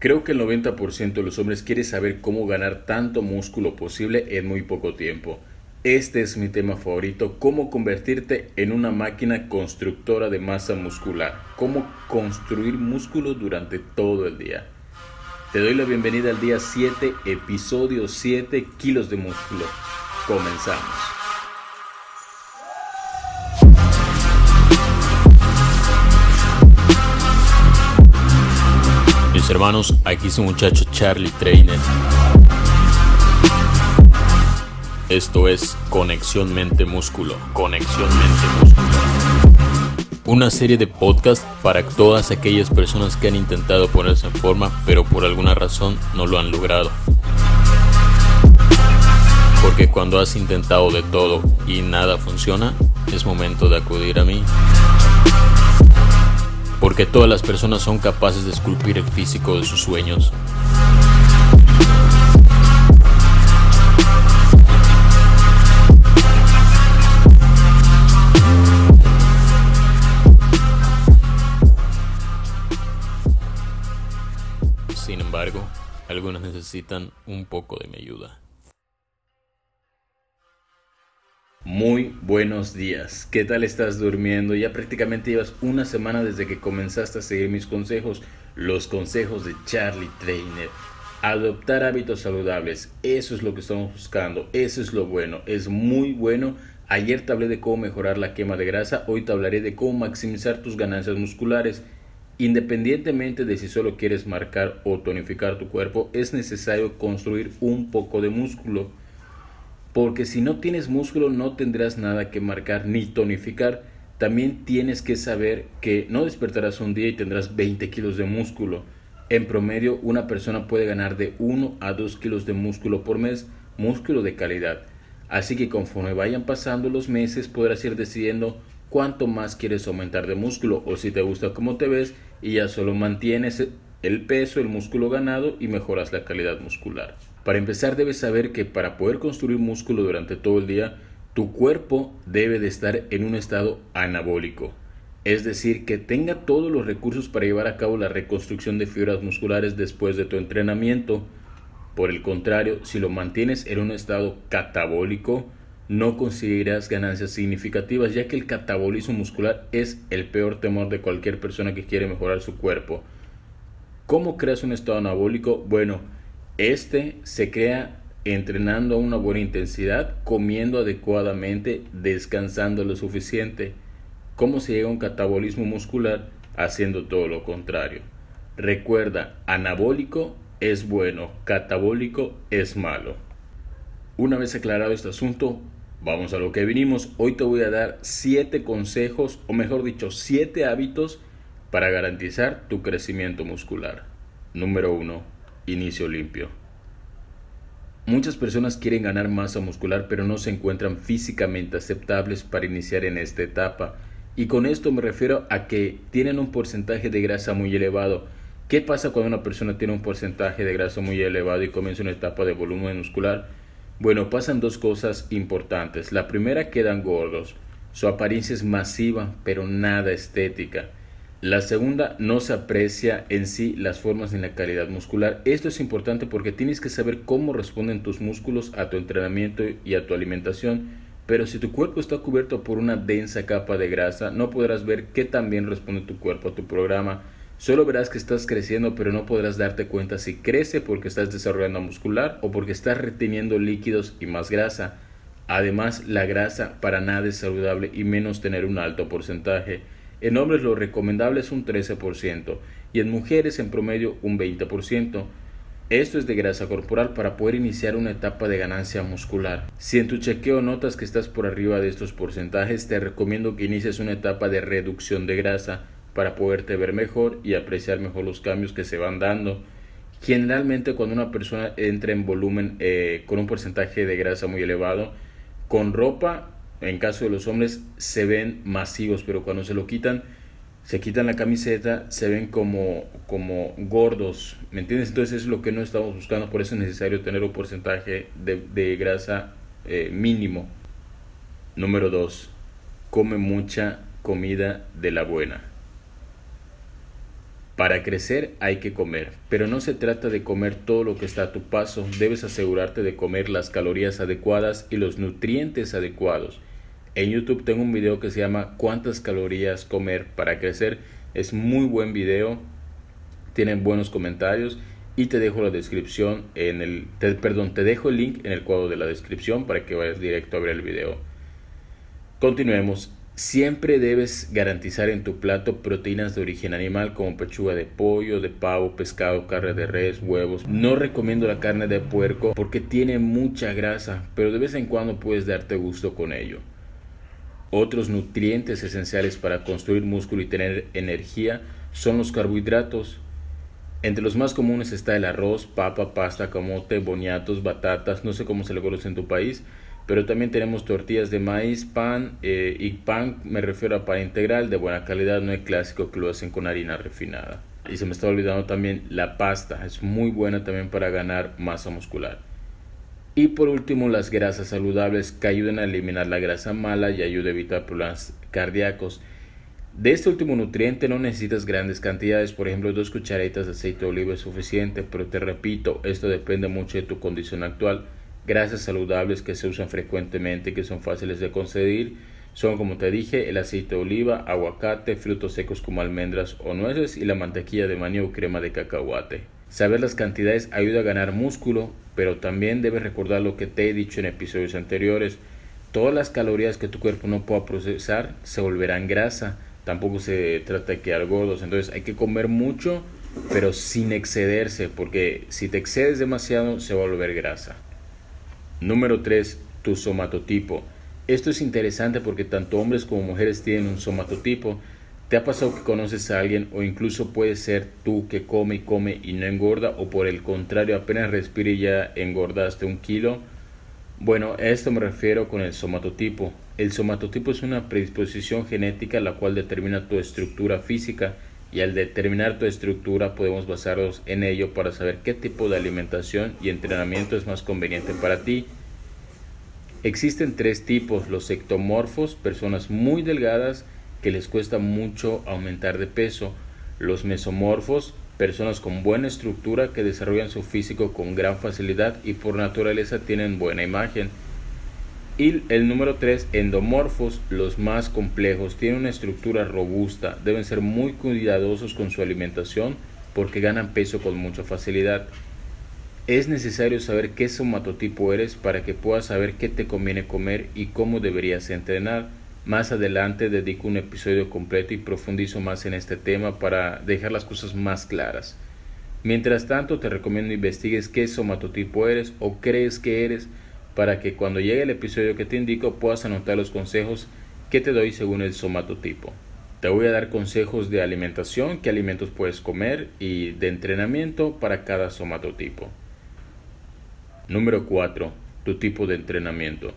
Creo que el 90% de los hombres quiere saber cómo ganar tanto músculo posible en muy poco tiempo. Este es mi tema favorito, cómo convertirte en una máquina constructora de masa muscular, cómo construir músculo durante todo el día. Te doy la bienvenida al día 7, episodio 7, kilos de músculo. Comenzamos. Hermanos, aquí su muchacho Charlie Trainer. Esto es Conexión Mente Músculo. Conexión Mente Músculo. Una serie de podcasts para todas aquellas personas que han intentado ponerse en forma, pero por alguna razón no lo han logrado. Porque cuando has intentado de todo y nada funciona, es momento de acudir a mí porque todas las personas son capaces de esculpir el físico de sus sueños. Sin embargo, algunos necesitan un poco de mi ayuda. Muy buenos días. ¿Qué tal estás durmiendo? Ya prácticamente llevas una semana desde que comenzaste a seguir mis consejos, los consejos de Charlie Trainer. Adoptar hábitos saludables, eso es lo que estamos buscando, eso es lo bueno, es muy bueno. Ayer te hablé de cómo mejorar la quema de grasa, hoy te hablaré de cómo maximizar tus ganancias musculares. Independientemente de si solo quieres marcar o tonificar tu cuerpo, es necesario construir un poco de músculo porque si no tienes músculo no tendrás nada que marcar ni tonificar. También tienes que saber que no despertarás un día y tendrás 20 kilos de músculo. En promedio, una persona puede ganar de 1 a 2 kilos de músculo por mes, músculo de calidad. Así que conforme vayan pasando los meses podrás ir decidiendo cuánto más quieres aumentar de músculo o si te gusta cómo te ves y ya solo mantienes el peso, el músculo ganado y mejoras la calidad muscular. Para empezar debes saber que para poder construir músculo durante todo el día, tu cuerpo debe de estar en un estado anabólico. Es decir, que tenga todos los recursos para llevar a cabo la reconstrucción de fibras musculares después de tu entrenamiento. Por el contrario, si lo mantienes en un estado catabólico, no conseguirás ganancias significativas, ya que el catabolismo muscular es el peor temor de cualquier persona que quiere mejorar su cuerpo. ¿Cómo creas un estado anabólico? Bueno, este se crea entrenando a una buena intensidad, comiendo adecuadamente, descansando lo suficiente. ¿Cómo se llega a un catabolismo muscular? Haciendo todo lo contrario. Recuerda, anabólico es bueno, catabólico es malo. Una vez aclarado este asunto, vamos a lo que vinimos. Hoy te voy a dar 7 consejos, o mejor dicho, 7 hábitos para garantizar tu crecimiento muscular. Número 1 inicio limpio. Muchas personas quieren ganar masa muscular pero no se encuentran físicamente aceptables para iniciar en esta etapa. Y con esto me refiero a que tienen un porcentaje de grasa muy elevado. ¿Qué pasa cuando una persona tiene un porcentaje de grasa muy elevado y comienza una etapa de volumen muscular? Bueno, pasan dos cosas importantes. La primera, quedan gordos. Su apariencia es masiva, pero nada estética. La segunda, no se aprecia en sí las formas ni la calidad muscular. Esto es importante porque tienes que saber cómo responden tus músculos a tu entrenamiento y a tu alimentación. Pero si tu cuerpo está cubierto por una densa capa de grasa, no podrás ver qué tan bien responde tu cuerpo a tu programa. Solo verás que estás creciendo, pero no podrás darte cuenta si crece porque estás desarrollando muscular o porque estás reteniendo líquidos y más grasa. Además, la grasa para nada es saludable y menos tener un alto porcentaje. En hombres lo recomendable es un 13% y en mujeres en promedio un 20%. Esto es de grasa corporal para poder iniciar una etapa de ganancia muscular. Si en tu chequeo notas que estás por arriba de estos porcentajes, te recomiendo que inicies una etapa de reducción de grasa para poderte ver mejor y apreciar mejor los cambios que se van dando. Generalmente cuando una persona entra en volumen eh, con un porcentaje de grasa muy elevado, con ropa en caso de los hombres se ven masivos, pero cuando se lo quitan, se quitan la camiseta, se ven como, como gordos, ¿me entiendes? Entonces es lo que no estamos buscando, por eso es necesario tener un porcentaje de, grasa eh, mínimo. Número 2. Come mucha comida de la buena. Para crecer hay que comer, pero no se trata de comer todo lo que está a tu paso, debes asegurarte de comer las calorías adecuadas y los nutrientes adecuados. En YouTube tengo un video que se llama ¿Cuántas calorías comer para crecer? Es muy buen video, tienen buenos comentarios y te dejo la descripción en el perdón, te dejo el link en el cuadro de la descripción para que vayas directo a ver el video. Continuemos. Siempre debes garantizar en tu plato proteínas de origen animal como pechuga de pollo, de pavo, pescado, carne de res, huevos. No recomiendo la carne de puerco porque tiene mucha grasa, pero de vez en cuando puedes darte gusto con ello. Otros nutrientes esenciales para construir músculo y tener energía son los carbohidratos. Entre los más comunes está el arroz, papa, pasta, camote, boniatos, batatas, no sé cómo se le conoce en tu país, pero también tenemos tortillas de maíz, pan eh, y pan, me refiero a pan integral de buena calidad, no es clásico que lo hacen con harina refinada. Y se me está olvidando también la pasta, es muy buena también para ganar masa muscular. Y por último, las grasas saludables que ayudan a eliminar la grasa mala y ayudan a evitar problemas cardíacos. De este último nutriente no necesitas grandes cantidades, por ejemplo, dos cucharaditas de aceite de oliva es suficiente, pero te repito, esto depende mucho de tu condición actual grasas saludables que se usan frecuentemente, que son fáciles de conseguir, son como te dije el aceite de oliva, aguacate, frutos secos como almendras o nueces y la mantequilla de maní o crema de cacahuate. Saber las cantidades ayuda a ganar músculo, pero también debes recordar lo que te he dicho en episodios anteriores. Todas las calorías que tu cuerpo no pueda procesar se volverán grasa. Tampoco se trata de quedar gordos. Entonces hay que comer mucho, pero sin excederse, porque si te excedes demasiado se va a volver grasa. Número 3. Tu somatotipo. Esto es interesante porque tanto hombres como mujeres tienen un somatotipo. ¿Te ha pasado que conoces a alguien o incluso puede ser tú que come y come y no engorda o por el contrario apenas respira y ya engordaste un kilo? Bueno, a esto me refiero con el somatotipo. El somatotipo es una predisposición genética la cual determina tu estructura física y al determinar tu estructura podemos basarnos en ello para saber qué tipo de alimentación y entrenamiento es más conveniente para ti. Existen tres tipos, los ectomorfos, personas muy delgadas que les cuesta mucho aumentar de peso, los mesomorfos, personas con buena estructura que desarrollan su físico con gran facilidad y por naturaleza tienen buena imagen, y el número 3, endomorfos, los más complejos, tienen una estructura robusta, deben ser muy cuidadosos con su alimentación porque ganan peso con mucha facilidad. Es necesario saber qué somatotipo eres para que puedas saber qué te conviene comer y cómo deberías entrenar. Más adelante dedico un episodio completo y profundizo más en este tema para dejar las cosas más claras. Mientras tanto, te recomiendo investigues qué somatotipo eres o crees que eres para que cuando llegue el episodio que te indico puedas anotar los consejos que te doy según el somatotipo. Te voy a dar consejos de alimentación, qué alimentos puedes comer y de entrenamiento para cada somatotipo. Número 4. Tu tipo de entrenamiento.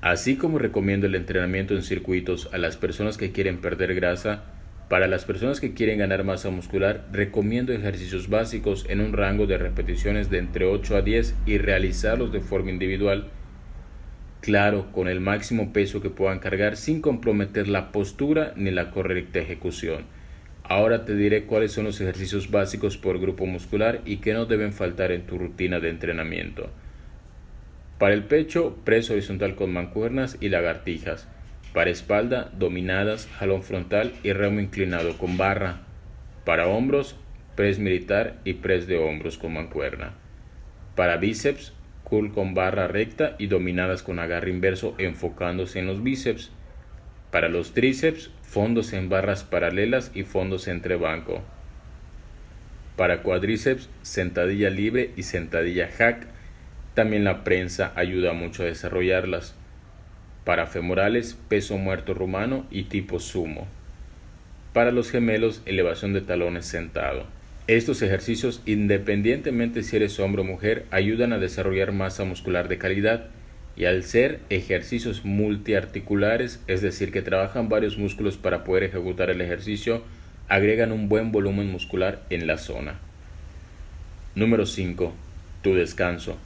Así como recomiendo el entrenamiento en circuitos a las personas que quieren perder grasa, para las personas que quieren ganar masa muscular, recomiendo ejercicios básicos en un rango de repeticiones de entre 8 a 10 y realizarlos de forma individual, claro, con el máximo peso que puedan cargar sin comprometer la postura ni la correcta ejecución. Ahora te diré cuáles son los ejercicios básicos por grupo muscular y que no deben faltar en tu rutina de entrenamiento. Para el pecho, preso horizontal con mancuernas y lagartijas. Para espalda, dominadas, jalón frontal y remo inclinado con barra. Para hombros, press militar y press de hombros con mancuerna. Para bíceps, curl con barra recta y dominadas con agarre inverso enfocándose en los bíceps. Para los tríceps, fondos en barras paralelas y fondos entre banco. Para cuádriceps, sentadilla libre y sentadilla hack. También la prensa ayuda mucho a desarrollarlas para femorales peso muerto rumano y tipo sumo. Para los gemelos elevación de talones sentado. Estos ejercicios, independientemente si eres hombre o mujer, ayudan a desarrollar masa muscular de calidad y al ser ejercicios multiarticulares, es decir, que trabajan varios músculos para poder ejecutar el ejercicio, agregan un buen volumen muscular en la zona. Número 5. Tu descanso.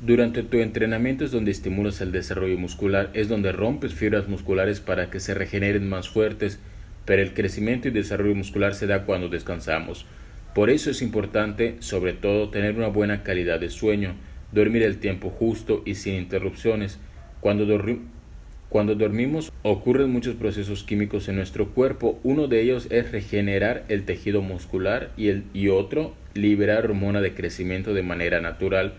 Durante tu entrenamiento es donde estimulas el desarrollo muscular, es donde rompes fibras musculares para que se regeneren más fuertes. pero el crecimiento y desarrollo muscular se da cuando descansamos. Por eso es importante, sobre todo, tener una buena calidad de sueño, dormir el tiempo justo y sin interrupciones. Cuando, cuando dormimos ocurren muchos procesos químicos en nuestro cuerpo. Uno de ellos es regenerar el tejido muscular y, el, y otro liberar hormona de crecimiento de manera natural.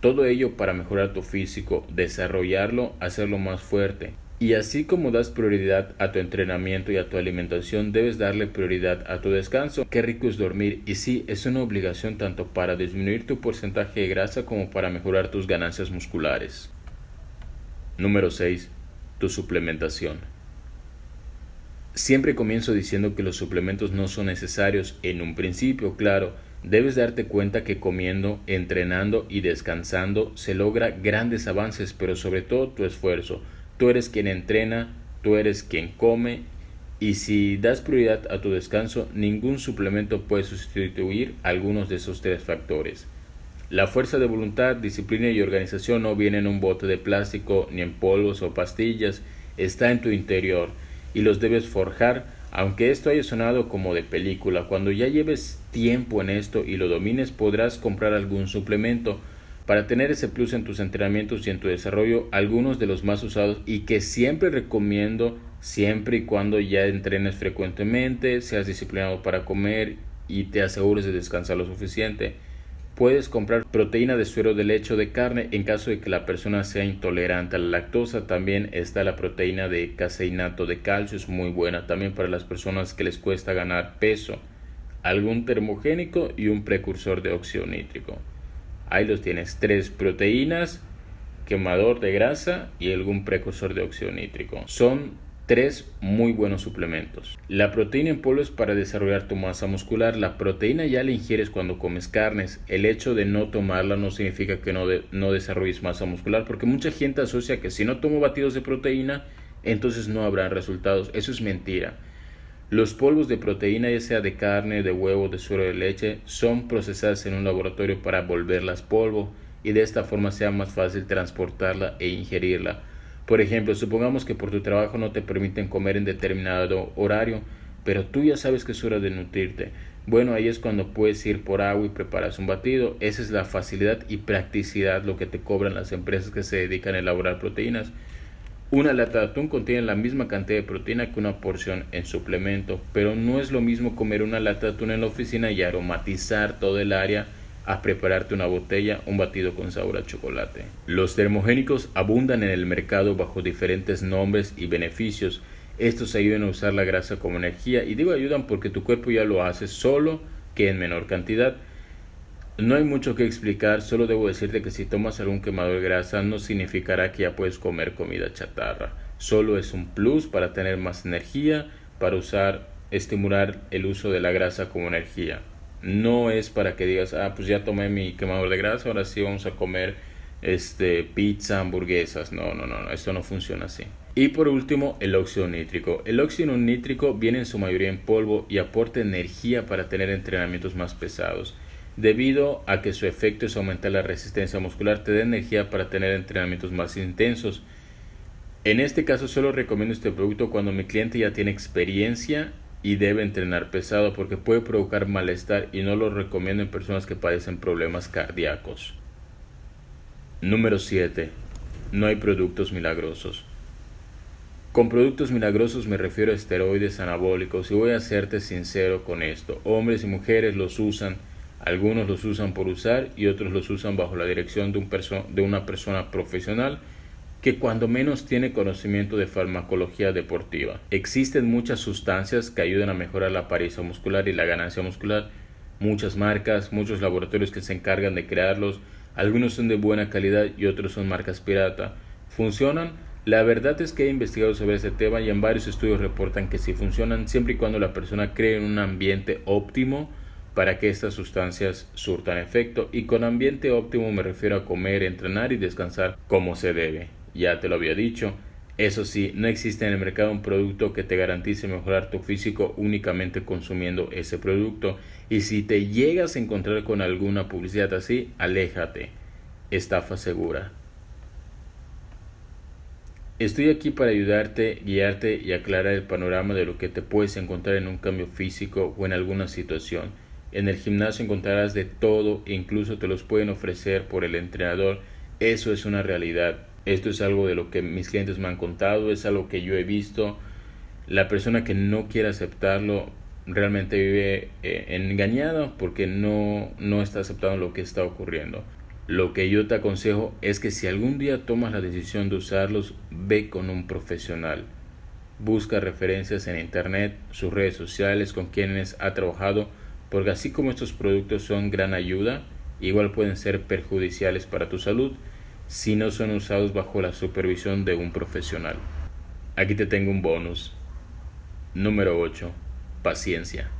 Todo ello para mejorar tu físico, desarrollarlo, hacerlo más fuerte. Y así como das prioridad a tu entrenamiento y a tu alimentación, debes darle prioridad a tu descanso. Qué rico es dormir y sí, es una obligación tanto para disminuir tu porcentaje de grasa como para mejorar tus ganancias musculares. Número 6. Tu suplementación. Siempre comienzo diciendo que los suplementos no son necesarios en un principio, claro, debes darte cuenta que comiendo, entrenando y descansando se logra grandes avances, pero sobre todo tu esfuerzo Tú eres quien entrena, tú eres quien come y si das prioridad a tu descanso, ningún suplemento puede sustituir algunos de esos tres factores. La fuerza de voluntad, disciplina y organización no viene en un bote de plástico ni en polvos o pastillas, está en tu interior y los debes forjar, aunque esto haya sonado como de película. Cuando ya lleves tiempo en esto y lo domines, podrás comprar algún suplemento para tener ese plus en tus entrenamientos y en tu desarrollo, algunos de los más usados y que siempre recomiendo siempre y cuando ya entrenes frecuentemente, seas disciplinado para comer y te asegures de descansar lo suficiente. Puedes comprar proteína de suero de leche o de carne en caso de que la persona sea intolerante a la lactosa. También está la proteína de caseinato de calcio, es muy buena también para las personas que les cuesta ganar peso. Algún termogénico y un precursor de óxido nítrico. Ahí los tienes, tres proteínas, quemador de grasa y algún precursor de óxido nítrico. Son tres muy buenos suplementos. La proteína en polvo es para desarrollar tu masa muscular. La proteína ya la ingieres cuando comes carnes. El hecho de no tomarla no significa que no, no desarrolles masa muscular, porque mucha gente asocia que si no tomo batidos de proteína, entonces no habrá resultados. Eso es mentira. Los polvos de proteína, ya sea de carne, de huevo, de suero de leche, son procesadas en un laboratorio para volverlas polvo y de esta forma sea más fácil transportarla e ingerirla. Por ejemplo, supongamos que por tu trabajo no te permiten comer en determinado horario, pero tú ya sabes que es hora de nutrirte. Bueno, ahí es cuando puedes ir por agua y preparas un batido. Esa es la facilidad y practicidad lo que te cobran las empresas que se dedican a elaborar proteínas. Una lata de atún contiene la misma cantidad de proteína que una porción en suplemento, pero no es lo mismo comer una lata de atún en la oficina y aromatizar todo el área a prepararte una botella, un batido con sabor a chocolate. Los termogénicos abundan en el mercado bajo diferentes nombres y beneficios. Estos ayudan a usar la grasa como energía y digo ayudan porque tu cuerpo ya lo hace solo que en menor cantidad. No hay mucho que explicar, solo debo decirte que si tomas algún quemador de grasa no significará que ya puedes comer comida chatarra. Solo es un plus para tener más energía, para usar, estimular el uso de la grasa como energía. No es para que digas, ah, pues ya tomé mi quemador de grasa, ahora sí vamos a comer este, pizza, hamburguesas. No, no, no, no, esto no funciona así. Y por último, el óxido nítrico. El óxido nítrico viene en su mayoría en polvo y aporta energía para tener entrenamientos más pesados debido a que su efecto es aumentar la resistencia muscular, te da energía para tener entrenamientos más intensos. En este caso solo recomiendo este producto cuando mi cliente ya tiene experiencia y debe entrenar pesado porque puede provocar malestar y no lo recomiendo en personas que padecen problemas cardíacos. Número 7. No hay productos milagrosos. Con productos milagrosos me refiero a esteroides anabólicos y voy a serte sincero con esto. Hombres y mujeres los usan algunos los usan por usar y otros los usan bajo la dirección de, un de una persona profesional que cuando menos tiene conocimiento de farmacología deportiva. Existen muchas sustancias que ayudan a mejorar la apariencia muscular y la ganancia muscular. Muchas marcas, muchos laboratorios que se encargan de crearlos. Algunos son de buena calidad y otros son marcas pirata. ¿Funcionan? La verdad es que he investigado sobre este tema y en varios estudios reportan que sí funcionan siempre y cuando la persona cree en un ambiente óptimo para que estas sustancias surtan efecto y con ambiente óptimo me refiero a comer, entrenar y descansar como se debe. Ya te lo había dicho. Eso sí, no existe en el mercado un producto que te garantice mejorar tu físico únicamente consumiendo ese producto. Y si te llegas a encontrar con alguna publicidad así, aléjate. Estafa segura. Estoy aquí para ayudarte, guiarte y aclarar el panorama de lo que te puedes encontrar en un cambio físico o en alguna situación. En el gimnasio encontrarás de todo e incluso te los pueden ofrecer por el entrenador. Eso es una realidad. Esto es algo de lo que mis clientes me han contado, es algo que yo he visto. La persona que no quiere aceptarlo realmente vive eh, engañada porque no, no está aceptando lo que está ocurriendo. Lo que yo te aconsejo es que si algún día tomas la decisión de usarlos, ve con un profesional. Busca referencias en internet, sus redes sociales, con quienes ha trabajado, porque así como estos productos son gran ayuda, igual pueden ser perjudiciales para tu salud si no son usados bajo la supervisión de un profesional. Aquí te tengo un bonus. Número 8. Paciencia.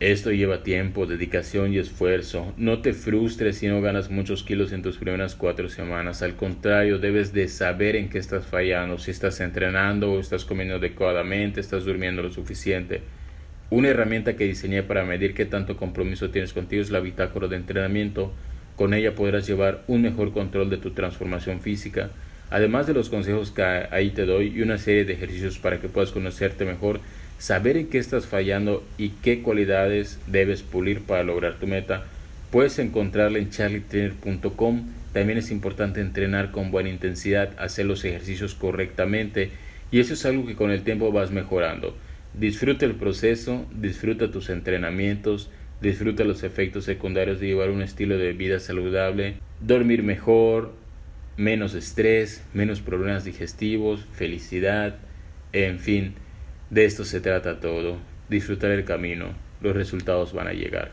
Esto lleva tiempo, dedicación y esfuerzo. No te frustres si no ganas muchos kilos en tus primeras cuatro semanas. Al contrario, debes de saber en qué estás fallando, si estás entrenando o estás comiendo adecuadamente, estás durmiendo lo suficiente. Una herramienta que diseñé para medir qué tanto compromiso tienes contigo es la bitácora de entrenamiento. Con ella podrás llevar un mejor control de tu transformación física. Además de los consejos que ahí te doy y una serie de ejercicios para que puedas conocerte mejor, saber en qué estás fallando y qué cualidades debes pulir para lograr tu meta, puedes encontrarla en charlietrainer.com. También es importante entrenar con buena intensidad, hacer los ejercicios correctamente y eso es algo que con el tiempo vas mejorando. Disfruta el proceso, disfruta tus entrenamientos, disfruta los efectos secundarios de llevar un estilo de vida saludable, dormir mejor, menos estrés, menos problemas digestivos, felicidad, en fin de esto se trata todo, disfrutar el camino, los resultados van a llegar.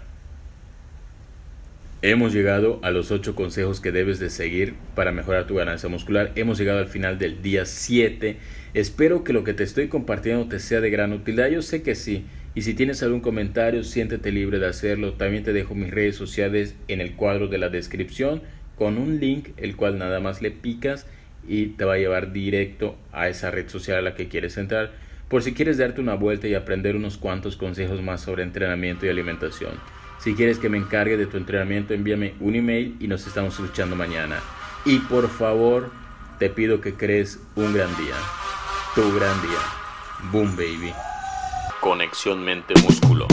Hemos llegado a los 8 consejos que debes de seguir para mejorar tu ganancia muscular. Hemos llegado al final del día 7. Espero que lo que te estoy compartiendo te sea de gran utilidad. Yo sé que sí. Y si tienes algún comentario, siéntete libre de hacerlo. También te dejo mis redes sociales en el cuadro de la descripción con un link el cual nada más le picas y te va a llevar directo a esa red social a la que quieres entrar por si quieres darte una vuelta y aprender unos cuantos consejos más sobre entrenamiento y alimentación. Si quieres que me encargue de tu entrenamiento, envíame un email y nos estamos escuchando mañana. Y por favor, te pido que crees un gran día. Tu gran día. Boom, baby. Conexión mente-músculo.